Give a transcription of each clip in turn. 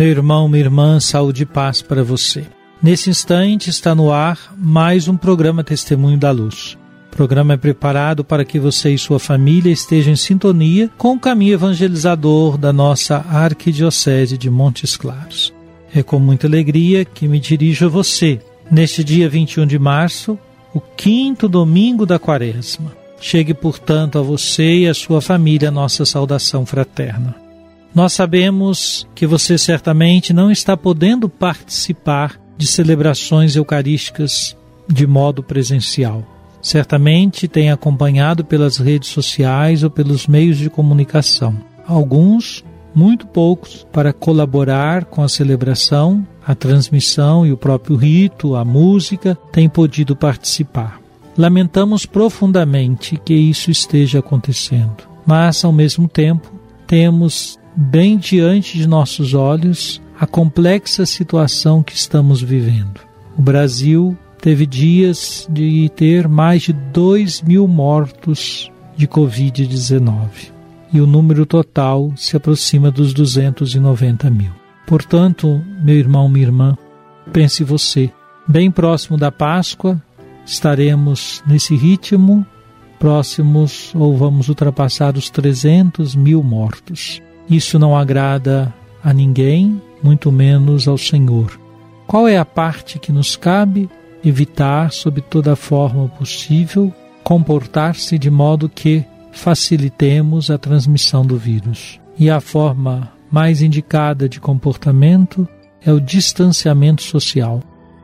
Meu irmão, minha irmã, saúde e paz para você. Nesse instante está no ar mais um programa Testemunho da Luz. O programa é preparado para que você e sua família estejam em sintonia com o caminho evangelizador da nossa Arquidiocese de Montes Claros. É com muita alegria que me dirijo a você neste dia 21 de março, o quinto domingo da quaresma. Chegue, portanto, a você e a sua família a nossa saudação fraterna. Nós sabemos que você certamente não está podendo participar de celebrações eucarísticas de modo presencial. Certamente tem acompanhado pelas redes sociais ou pelos meios de comunicação. Alguns, muito poucos, para colaborar com a celebração, a transmissão e o próprio rito, a música, têm podido participar. Lamentamos profundamente que isso esteja acontecendo, mas ao mesmo tempo temos bem diante de nossos olhos a complexa situação que estamos vivendo. O Brasil teve dias de ter mais de 2 mil mortos de Covid-19 e o número total se aproxima dos 290 mil. Portanto, meu irmão, minha irmã, pense você, bem próximo da Páscoa, estaremos nesse ritmo, próximos ou vamos ultrapassar os 300 mil mortos. Isso não agrada a ninguém, muito menos ao Senhor. Qual é a parte que nos cabe? Evitar, sob toda forma possível, comportar-se de modo que facilitemos a transmissão do vírus. E a forma mais indicada de comportamento é o distanciamento social.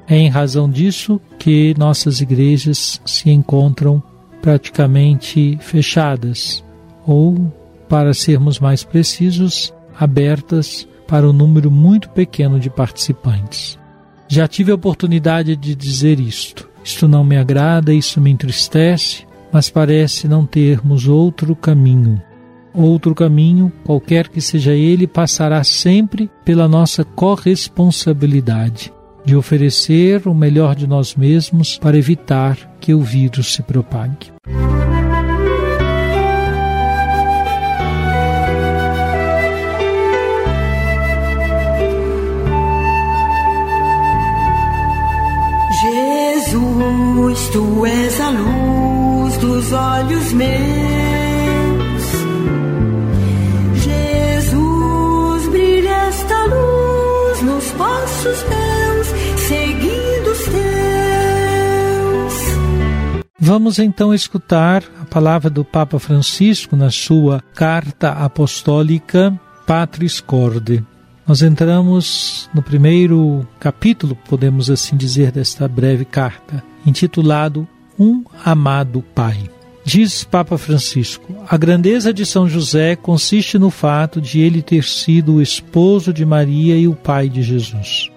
É em razão disso que nossas igrejas se encontram praticamente fechadas ou para sermos mais precisos, abertas para um número muito pequeno de participantes. Já tive a oportunidade de dizer isto. Isto não me agrada, isso me entristece, mas parece não termos outro caminho. Outro caminho, qualquer que seja ele, passará sempre pela nossa corresponsabilidade de oferecer o melhor de nós mesmos para evitar que o vírus se propague. Jesus, tu és a luz dos olhos meus. Jesus, brilha esta luz nos passos meus, seguindo os teus. Vamos então escutar a palavra do Papa Francisco na sua carta apostólica Patris Corde. Nós entramos no primeiro capítulo, podemos assim dizer, desta breve carta, intitulado Um Amado Pai. Diz Papa Francisco: A grandeza de São José consiste no fato de ele ter sido o esposo de Maria e o pai de Jesus.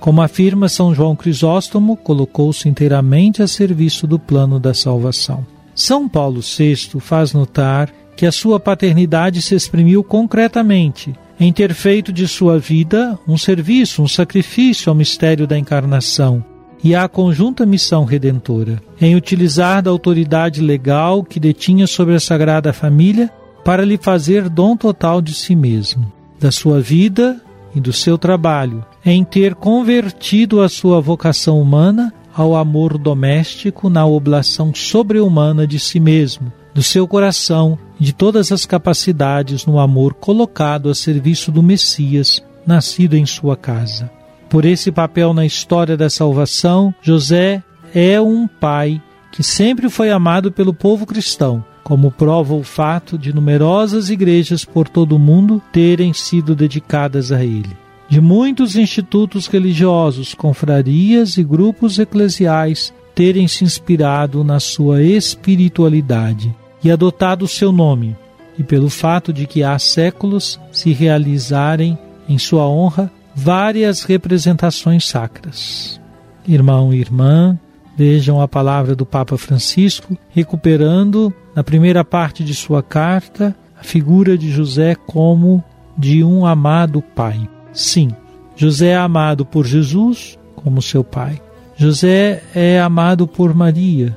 Como afirma São João Crisóstomo, colocou-se inteiramente a serviço do plano da salvação. São Paulo VI faz notar que a sua paternidade se exprimiu concretamente em ter feito de sua vida um serviço, um sacrifício ao mistério da encarnação e à conjunta missão redentora, em utilizar da autoridade legal que detinha sobre a Sagrada Família para lhe fazer dom total de si mesmo, da sua vida e do seu trabalho, em ter convertido a sua vocação humana ao amor doméstico na oblação sobre-humana de si mesmo, do seu coração e de todas as capacidades no amor colocado a serviço do Messias, nascido em sua casa. Por esse papel na história da salvação, José é um pai que sempre foi amado pelo povo cristão, como prova o fato de numerosas igrejas por todo o mundo terem sido dedicadas a ele. De muitos institutos religiosos, confrarias e grupos eclesiais terem se inspirado na sua espiritualidade e adotado o seu nome, e pelo fato de que há séculos se realizarem em sua honra várias representações sacras. Irmão e irmã, vejam a palavra do Papa Francisco, recuperando na primeira parte de sua carta a figura de José como de um amado pai. Sim, José é amado por Jesus como seu pai. José é amado por Maria,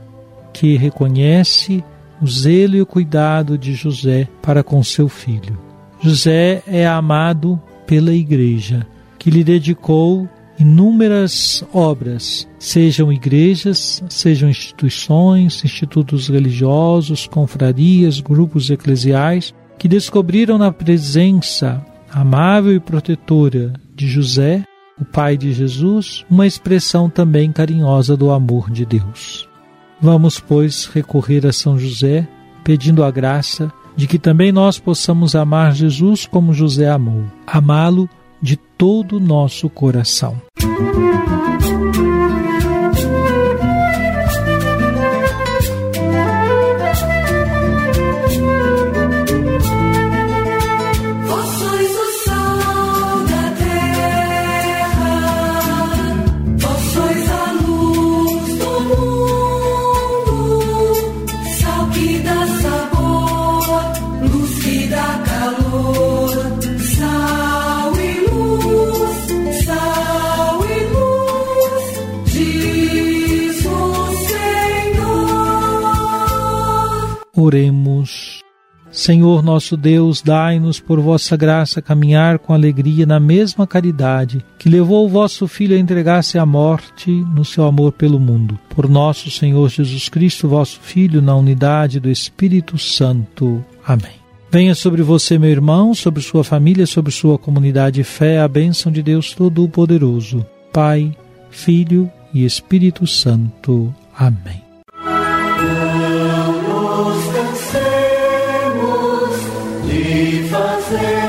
que reconhece o zelo e o cuidado de José para com seu filho. José é amado pela Igreja, que lhe dedicou inúmeras obras, sejam igrejas, sejam instituições, institutos religiosos, confrarias, grupos eclesiais, que descobriram na presença amável e protetora de José, o pai de Jesus, uma expressão também carinhosa do amor de Deus. Vamos, pois, recorrer a São José, pedindo a graça de que também nós possamos amar Jesus como José amou, amá-lo de todo o nosso coração. Música Senhor nosso Deus, dai-nos por vossa graça caminhar com alegria na mesma caridade que levou o vosso Filho a entregar-se à morte no seu amor pelo mundo. Por nosso Senhor Jesus Cristo, vosso Filho, na unidade do Espírito Santo. Amém. Venha sobre você, meu irmão, sobre sua família, sobre sua comunidade de fé, a bênção de Deus Todo-Poderoso, Pai, Filho e Espírito Santo. Amém. say